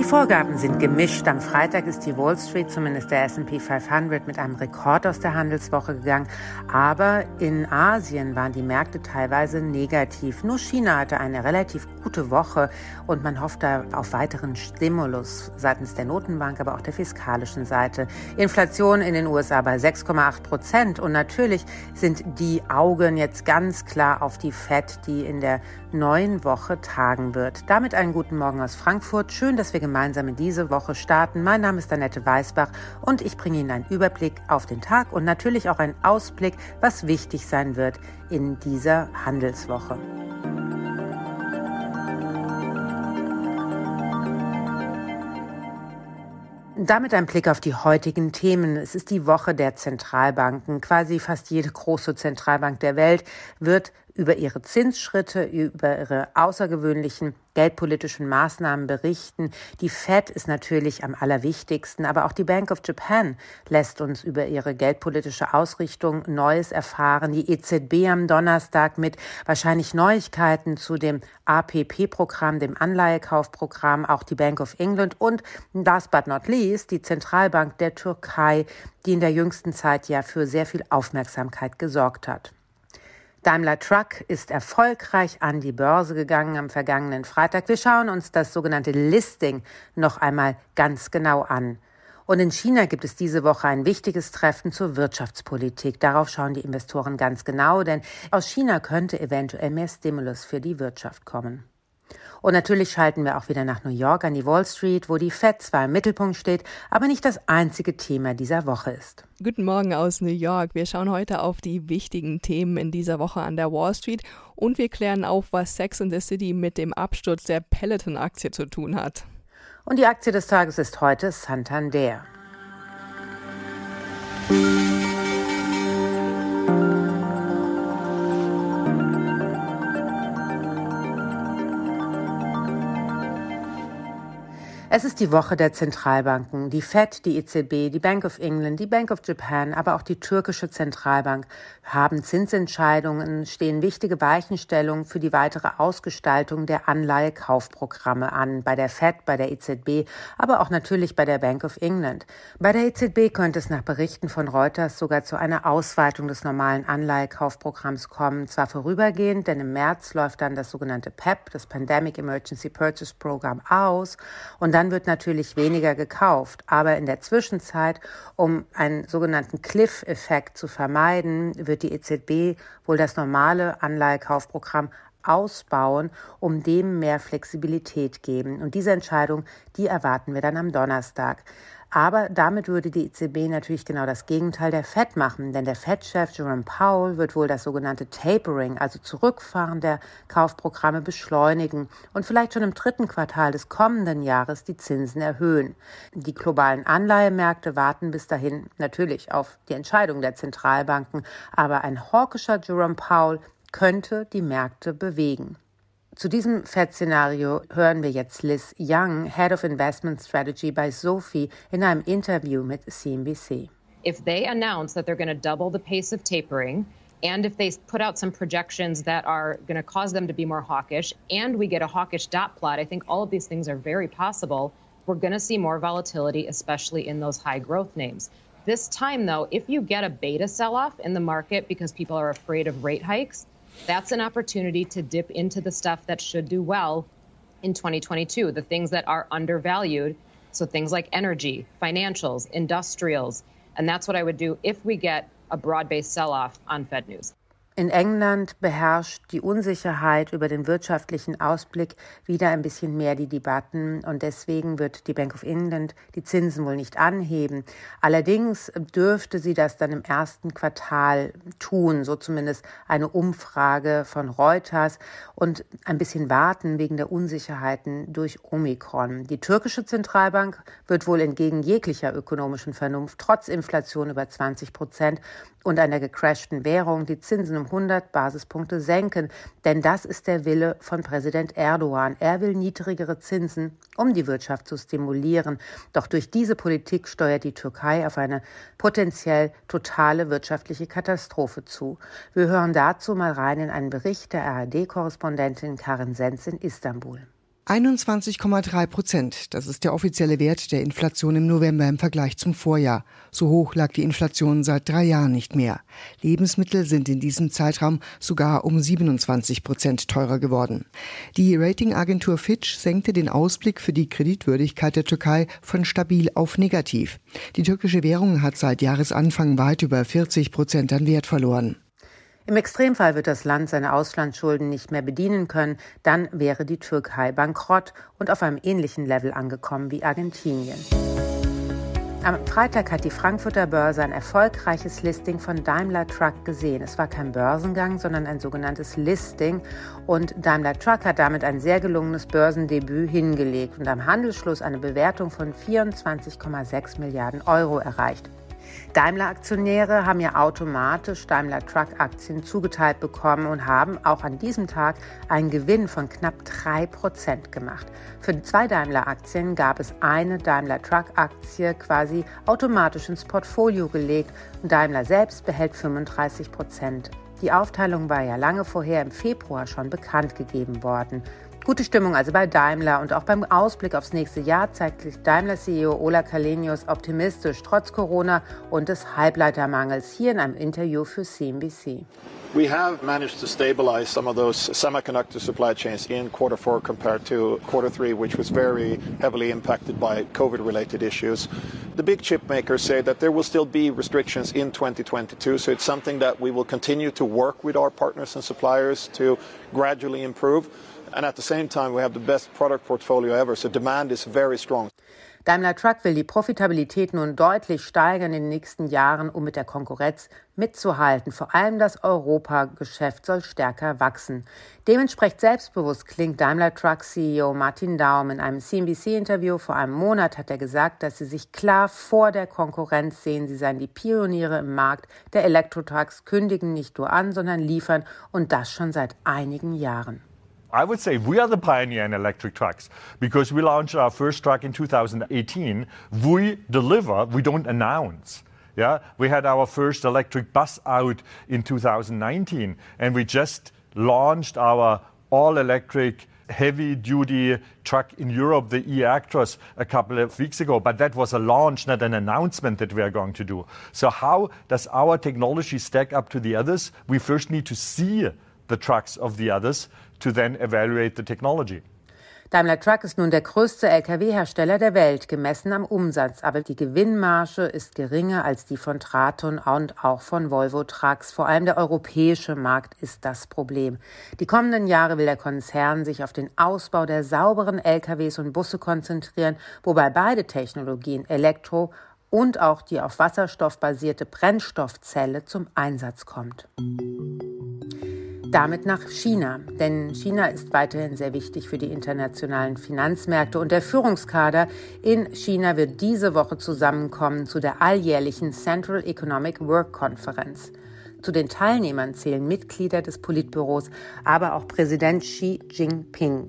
Die Vorgaben sind gemischt. Am Freitag ist die Wall Street, zumindest der S&P 500, mit einem Rekord aus der Handelswoche gegangen. Aber in Asien waren die Märkte teilweise negativ. Nur China hatte eine relativ gute Woche und man hofft da auf weiteren Stimulus seitens der Notenbank, aber auch der fiskalischen Seite. Inflation in den USA bei 6,8 Prozent und natürlich sind die Augen jetzt ganz klar auf die Fed, die in der neuen Woche tagen wird. Damit einen guten Morgen aus Frankfurt. Schön, dass wir gemeinsam in diese Woche starten. Mein Name ist Annette Weißbach und ich bringe Ihnen einen Überblick auf den Tag und natürlich auch einen Ausblick, was wichtig sein wird in dieser Handelswoche. Damit ein Blick auf die heutigen Themen. Es ist die Woche der Zentralbanken. Quasi fast jede große Zentralbank der Welt wird über ihre Zinsschritte, über ihre außergewöhnlichen geldpolitischen Maßnahmen berichten. Die Fed ist natürlich am allerwichtigsten, aber auch die Bank of Japan lässt uns über ihre geldpolitische Ausrichtung Neues erfahren. Die EZB am Donnerstag mit wahrscheinlich Neuigkeiten zu dem APP-Programm, dem Anleihekaufprogramm, auch die Bank of England und last but not least die Zentralbank der Türkei, die in der jüngsten Zeit ja für sehr viel Aufmerksamkeit gesorgt hat. Daimler Truck ist erfolgreich an die Börse gegangen am vergangenen Freitag. Wir schauen uns das sogenannte Listing noch einmal ganz genau an. Und in China gibt es diese Woche ein wichtiges Treffen zur Wirtschaftspolitik. Darauf schauen die Investoren ganz genau, denn aus China könnte eventuell mehr Stimulus für die Wirtschaft kommen. Und natürlich schalten wir auch wieder nach New York an die Wall Street, wo die Fed zwar im Mittelpunkt steht, aber nicht das einzige Thema dieser Woche ist. Guten Morgen aus New York. Wir schauen heute auf die wichtigen Themen in dieser Woche an der Wall Street und wir klären auf, was Sex in the City mit dem Absturz der Peloton-Aktie zu tun hat. Und die Aktie des Tages ist heute Santander. Es ist die Woche der Zentralbanken. Die Fed, die EZB, die Bank of England, die Bank of Japan, aber auch die türkische Zentralbank haben Zinsentscheidungen, stehen wichtige Weichenstellungen für die weitere Ausgestaltung der Anleihekaufprogramme an. Bei der Fed, bei der EZB, aber auch natürlich bei der Bank of England. Bei der EZB könnte es nach Berichten von Reuters sogar zu einer Ausweitung des normalen Anleihekaufprogramms kommen. Zwar vorübergehend, denn im März läuft dann das sogenannte PEP, das Pandemic Emergency Purchase Program, aus. Und dann wird natürlich weniger gekauft. Aber in der Zwischenzeit, um einen sogenannten Cliff-Effekt zu vermeiden, wird die EZB wohl das normale Anleihekaufprogramm ausbauen, um dem mehr Flexibilität geben. Und diese Entscheidung, die erwarten wir dann am Donnerstag. Aber damit würde die EZB natürlich genau das Gegenteil der Fed machen, denn der Fed-Chef Jerome Powell wird wohl das sogenannte Tapering, also Zurückfahren der Kaufprogramme beschleunigen und vielleicht schon im dritten Quartal des kommenden Jahres die Zinsen erhöhen. Die globalen Anleihemärkte warten bis dahin natürlich auf die Entscheidung der Zentralbanken, aber ein hawkischer Jerome Powell könnte die Märkte bewegen. Zu diesem Fed-Szenario hören wir jetzt Liz Young, Head of Investment Strategy bei Sophie, in einem Interview mit CNBC. If they announce that they're going to double the pace of tapering, and if they put out some projections that are going to cause them to be more hawkish, and we get a hawkish dot plot, I think all of these things are very possible. We're going to see more volatility, especially in those high growth names. This time, though, if you get a beta sell off in the market because people are afraid of rate hikes, that's an opportunity to dip into the stuff that should do well in 2022, the things that are undervalued. So things like energy, financials, industrials. And that's what I would do if we get a broad based sell off on Fed news. In England beherrscht die Unsicherheit über den wirtschaftlichen Ausblick wieder ein bisschen mehr die Debatten und deswegen wird die Bank of England die Zinsen wohl nicht anheben. Allerdings dürfte sie das dann im ersten Quartal tun, so zumindest eine Umfrage von Reuters und ein bisschen warten wegen der Unsicherheiten durch Omikron. Die türkische Zentralbank wird wohl entgegen jeglicher ökonomischen Vernunft trotz Inflation über 20 Prozent und einer gecrashten Währung die Zinsen um 100 Basispunkte senken. Denn das ist der Wille von Präsident Erdogan. Er will niedrigere Zinsen, um die Wirtschaft zu stimulieren. Doch durch diese Politik steuert die Türkei auf eine potenziell totale wirtschaftliche Katastrophe zu. Wir hören dazu mal rein in einen Bericht der ARD-Korrespondentin Karin Sens in Istanbul. 21,3 Prozent. Das ist der offizielle Wert der Inflation im November im Vergleich zum Vorjahr. So hoch lag die Inflation seit drei Jahren nicht mehr. Lebensmittel sind in diesem Zeitraum sogar um 27 Prozent teurer geworden. Die Ratingagentur Fitch senkte den Ausblick für die Kreditwürdigkeit der Türkei von stabil auf negativ. Die türkische Währung hat seit Jahresanfang weit über 40 Prozent an Wert verloren. Im Extremfall wird das Land seine Auslandsschulden nicht mehr bedienen können, dann wäre die Türkei bankrott und auf einem ähnlichen Level angekommen wie Argentinien. Am Freitag hat die Frankfurter Börse ein erfolgreiches Listing von Daimler Truck gesehen. Es war kein Börsengang, sondern ein sogenanntes Listing. Und Daimler Truck hat damit ein sehr gelungenes Börsendebüt hingelegt und am Handelsschluss eine Bewertung von 24,6 Milliarden Euro erreicht. Daimler-Aktionäre haben ja automatisch Daimler Truck-Aktien zugeteilt bekommen und haben auch an diesem Tag einen Gewinn von knapp 3% gemacht. Für zwei Daimler-Aktien gab es eine Daimler Truck-Aktie quasi automatisch ins Portfolio gelegt und Daimler selbst behält 35%. Die Aufteilung war ja lange vorher im Februar schon bekannt gegeben worden. Gute Stimmung also bei Daimler und auch beim Ausblick aufs nächste Jahr zeigt sich Daimler-CEO Ola Kalenius optimistisch, trotz Corona und des Halbleitermangels, hier in einem Interview für CNBC. We have managed to stabilize some of those semiconductor supply chains in quarter four compared to quarter three, which was very heavily impacted by COVID related issues. The big chip makers say that there will still be restrictions in 2022, so it's something that we will continue to work with our partners and suppliers to gradually improve. And at the same time, we have the best product portfolio ever, so demand is very strong. Daimler Truck will die Profitabilität nun deutlich steigern in den nächsten Jahren, um mit der Konkurrenz mitzuhalten. Vor allem das Europageschäft soll stärker wachsen. Dementsprechend selbstbewusst klingt Daimler Truck CEO Martin Daum. In einem CNBC-Interview vor einem Monat hat er gesagt, dass sie sich klar vor der Konkurrenz sehen. Sie seien die Pioniere im Markt der Elektrotrucks, kündigen nicht nur an, sondern liefern und das schon seit einigen Jahren. I would say we are the pioneer in electric trucks because we launched our first truck in 2018. We deliver, we don't announce. Yeah, we had our first electric bus out in 2019, and we just launched our all-electric heavy-duty truck in Europe, the e-Actros, a couple of weeks ago. But that was a launch, not an announcement that we are going to do. So how does our technology stack up to the others? We first need to see the trucks of the others to then evaluate the technology. Daimler Truck ist nun der größte Lkw-Hersteller der Welt, gemessen am Umsatz, aber die Gewinnmarge ist geringer als die von Traton und auch von Volvo Trucks. Vor allem der europäische Markt ist das Problem. Die kommenden Jahre will der Konzern sich auf den Ausbau der sauberen Lkws und Busse konzentrieren, wobei beide Technologien Elektro und auch die auf Wasserstoff basierte Brennstoffzelle zum Einsatz kommt damit nach China. Denn China ist weiterhin sehr wichtig für die internationalen Finanzmärkte und der Führungskader in China wird diese Woche zusammenkommen zu der alljährlichen Central Economic Work Konferenz. Zu den Teilnehmern zählen Mitglieder des Politbüros, aber auch Präsident Xi Jinping.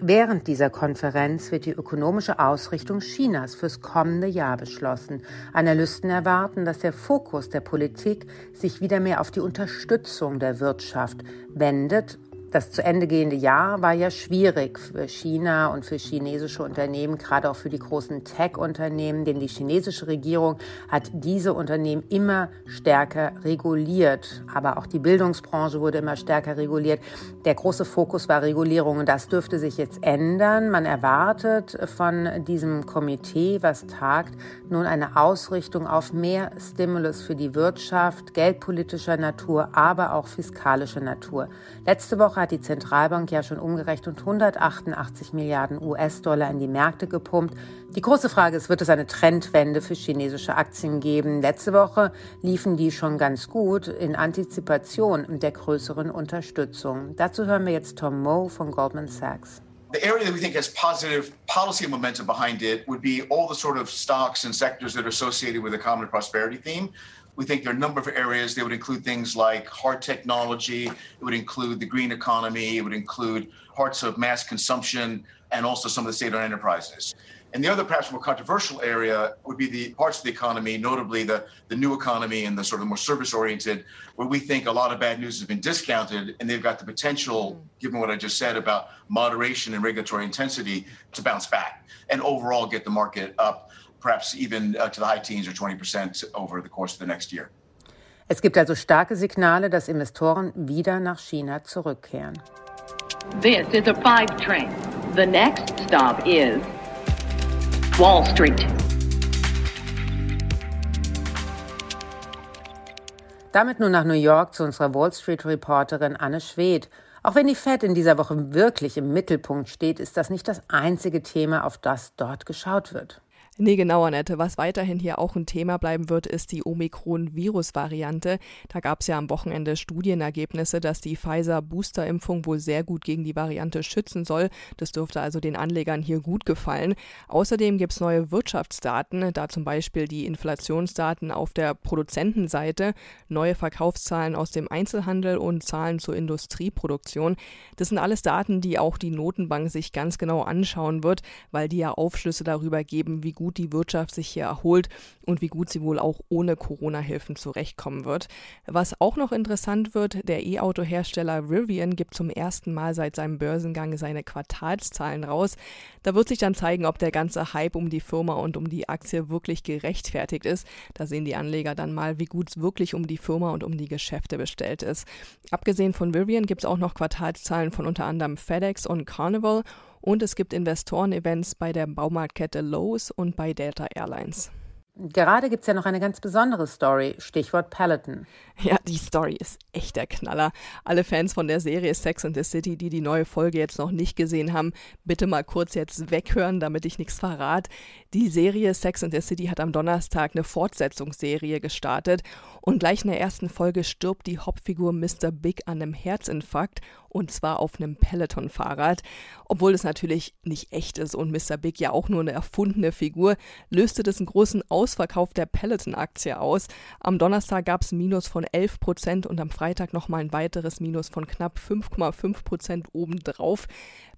Während dieser Konferenz wird die ökonomische Ausrichtung Chinas fürs kommende Jahr beschlossen. Analysten erwarten, dass der Fokus der Politik sich wieder mehr auf die Unterstützung der Wirtschaft wendet das zu Ende gehende Jahr war ja schwierig für China und für chinesische Unternehmen, gerade auch für die großen Tech-Unternehmen, denn die chinesische Regierung hat diese Unternehmen immer stärker reguliert. Aber auch die Bildungsbranche wurde immer stärker reguliert. Der große Fokus war Regulierung und das dürfte sich jetzt ändern. Man erwartet von diesem Komitee, was tagt, nun eine Ausrichtung auf mehr Stimulus für die Wirtschaft, geldpolitischer Natur, aber auch fiskalischer Natur. Letzte Woche hat die Zentralbank ja schon umgerechnet 188 Milliarden US-Dollar in die Märkte gepumpt. Die große Frage ist, wird es eine Trendwende für chinesische Aktien geben? Letzte Woche liefen die schon ganz gut in Antizipation der größeren Unterstützung. Dazu hören wir jetzt Tom Moe von Goldman Sachs. The area that we think has positive policy momentum behind it would be all the sort of stocks and sectors that are associated with the common prosperity theme. We think there are a number of areas. They would include things like hard technology, it would include the green economy, it would include parts of mass consumption, and also some of the state owned enterprises. And the other perhaps more controversial area would be the parts of the economy, notably the, the new economy and the sort of more service oriented, where we think a lot of bad news has been discounted and they've got the potential, mm. given what I just said about moderation and regulatory intensity, to bounce back and overall get the market up, perhaps even uh, to the high teens or 20% over the course of the next year. Es gibt also starke Signale, dass Investoren wieder nach China zurückkehren. This is a five train. The next stop is Wall Street. Damit nun nach New York zu unserer Wall Street Reporterin Anne Schwedt. Auch wenn die Fed in dieser Woche wirklich im Mittelpunkt steht, ist das nicht das einzige Thema, auf das dort geschaut wird. Nee, genau, Annette. Was weiterhin hier auch ein Thema bleiben wird, ist die Omikron-Virus-Variante. Da gab es ja am Wochenende Studienergebnisse, dass die Pfizer-Booster-Impfung wohl sehr gut gegen die Variante schützen soll. Das dürfte also den Anlegern hier gut gefallen. Außerdem gibt es neue Wirtschaftsdaten, da zum Beispiel die Inflationsdaten auf der Produzentenseite, neue Verkaufszahlen aus dem Einzelhandel und Zahlen zur Industrieproduktion. Das sind alles Daten, die auch die Notenbank sich ganz genau anschauen wird, weil die ja Aufschlüsse darüber geben, wie gut gut die Wirtschaft sich hier erholt und wie gut sie wohl auch ohne Corona-Hilfen zurechtkommen wird. Was auch noch interessant wird, der E-Auto-Hersteller Rivian gibt zum ersten Mal seit seinem Börsengang seine Quartalszahlen raus. Da wird sich dann zeigen, ob der ganze Hype um die Firma und um die Aktie wirklich gerechtfertigt ist. Da sehen die Anleger dann mal, wie gut es wirklich um die Firma und um die Geschäfte bestellt ist. Abgesehen von Rivian gibt es auch noch Quartalszahlen von unter anderem FedEx und Carnival und es gibt Investoren-Events bei der Baumarktkette Lowe's und bei Delta Airlines. Gerade gibt es ja noch eine ganz besondere Story, Stichwort Peloton. Ja, die Story ist echt der Knaller. Alle Fans von der Serie Sex and the City, die die neue Folge jetzt noch nicht gesehen haben, bitte mal kurz jetzt weghören, damit ich nichts verrate. Die Serie Sex and the City hat am Donnerstag eine Fortsetzungsserie gestartet und gleich in der ersten Folge stirbt die Hauptfigur Mr. Big an einem Herzinfarkt und zwar auf einem Peloton-Fahrrad. Obwohl es natürlich nicht echt ist und Mr. Big ja auch nur eine erfundene Figur, löste das einen großen Ausverkauf der Peloton-Aktie aus. Am Donnerstag gab es ein Minus von 11 Prozent und am Freitag nochmal ein weiteres Minus von knapp 5,5 Prozent obendrauf.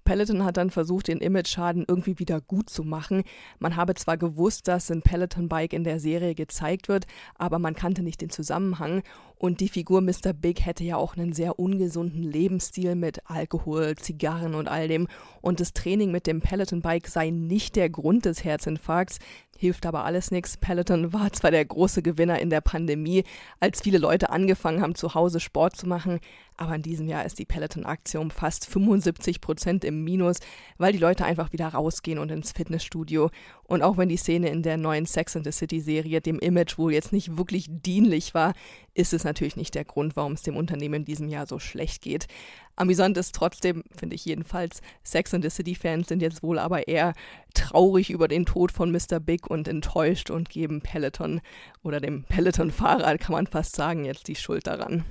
Peloton hat dann versucht, den Image-Schaden irgendwie wieder gut zu machen. Man habe zwar gewusst, dass ein Peloton-Bike in der Serie gezeigt wird, aber man kannte nicht den Zusammenhang. Und die Figur Mr. Big hätte ja auch einen sehr ungesunden Lebensstil mit Alkohol, Zigarren und all dem. Und das Training mit dem Peloton-Bike sei nicht der Grund des Herzinfarkts. Hilft aber alles nichts. Peloton war zwar der große Gewinner in der Pandemie, als viele Leute angefangen haben, zu Hause Sport zu machen, aber in diesem Jahr ist die Peloton-Aktie um fast 75 Prozent im Minus, weil die Leute einfach wieder rausgehen und ins Fitnessstudio. Und auch wenn die Szene in der neuen Sex and the City-Serie dem Image wohl jetzt nicht wirklich dienlich war, ist es natürlich nicht der Grund, warum es dem Unternehmen in diesem Jahr so schlecht geht. Amüsant ist trotzdem, finde ich jedenfalls, Sex and the City-Fans sind jetzt wohl aber eher traurig über den Tod von Mr. Big und enttäuscht und geben Peloton oder dem Peloton-Fahrer, kann man fast sagen, jetzt die Schuld daran.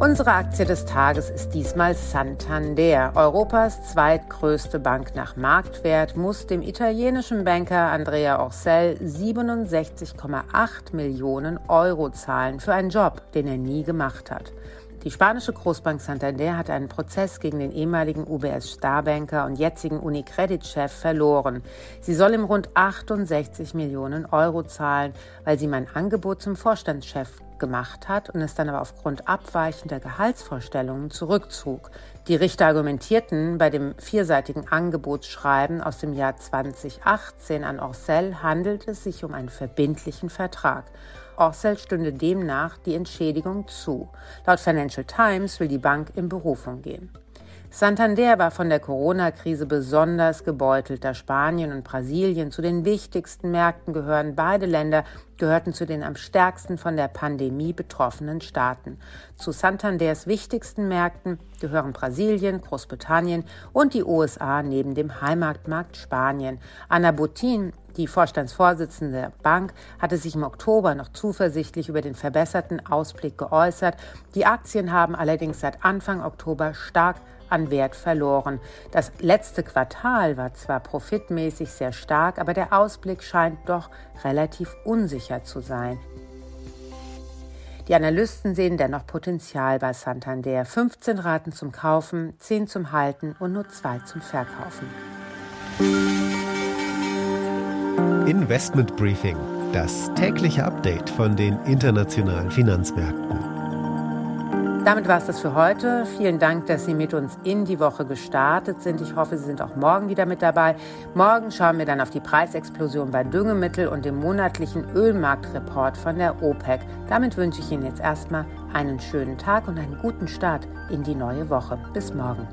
Unsere Aktie des Tages ist diesmal Santander. Europas zweitgrößte Bank nach Marktwert muss dem italienischen Banker Andrea Orcel 67,8 Millionen Euro zahlen für einen Job, den er nie gemacht hat. Die spanische Großbank Santander hat einen Prozess gegen den ehemaligen UBS-Starbanker und jetzigen Unicredit-Chef verloren. Sie soll ihm rund 68 Millionen Euro zahlen, weil sie mein Angebot zum Vorstandschef gemacht hat und es dann aber aufgrund abweichender Gehaltsvorstellungen zurückzog. Die Richter argumentierten, bei dem vierseitigen Angebotsschreiben aus dem Jahr 2018 an Orcel handelt es sich um einen verbindlichen Vertrag. Orcel stünde demnach die Entschädigung zu. Laut Financial Times will die Bank in Berufung gehen. Santander war von der Corona-Krise besonders gebeutelt, da Spanien und Brasilien zu den wichtigsten Märkten gehören. Beide Länder gehörten zu den am stärksten von der Pandemie betroffenen Staaten. Zu Santanders wichtigsten Märkten gehören Brasilien, Großbritannien und die USA neben dem Heimatmarkt Spanien. Anna Botin, die Vorstandsvorsitzende der Bank hatte sich im Oktober noch zuversichtlich über den verbesserten Ausblick geäußert. Die Aktien haben allerdings seit Anfang Oktober stark an Wert verloren. Das letzte Quartal war zwar profitmäßig sehr stark, aber der Ausblick scheint doch relativ unsicher zu sein. Die Analysten sehen dennoch Potenzial bei Santander. 15 Raten zum Kaufen, 10 zum Halten und nur 2 zum Verkaufen. Investment Briefing, das tägliche Update von den internationalen Finanzmärkten. Damit war es das für heute. Vielen Dank, dass Sie mit uns in die Woche gestartet sind. Ich hoffe, Sie sind auch morgen wieder mit dabei. Morgen schauen wir dann auf die Preisexplosion bei Düngemittel und dem monatlichen Ölmarktreport von der OPEC. Damit wünsche ich Ihnen jetzt erstmal einen schönen Tag und einen guten Start in die neue Woche. Bis morgen.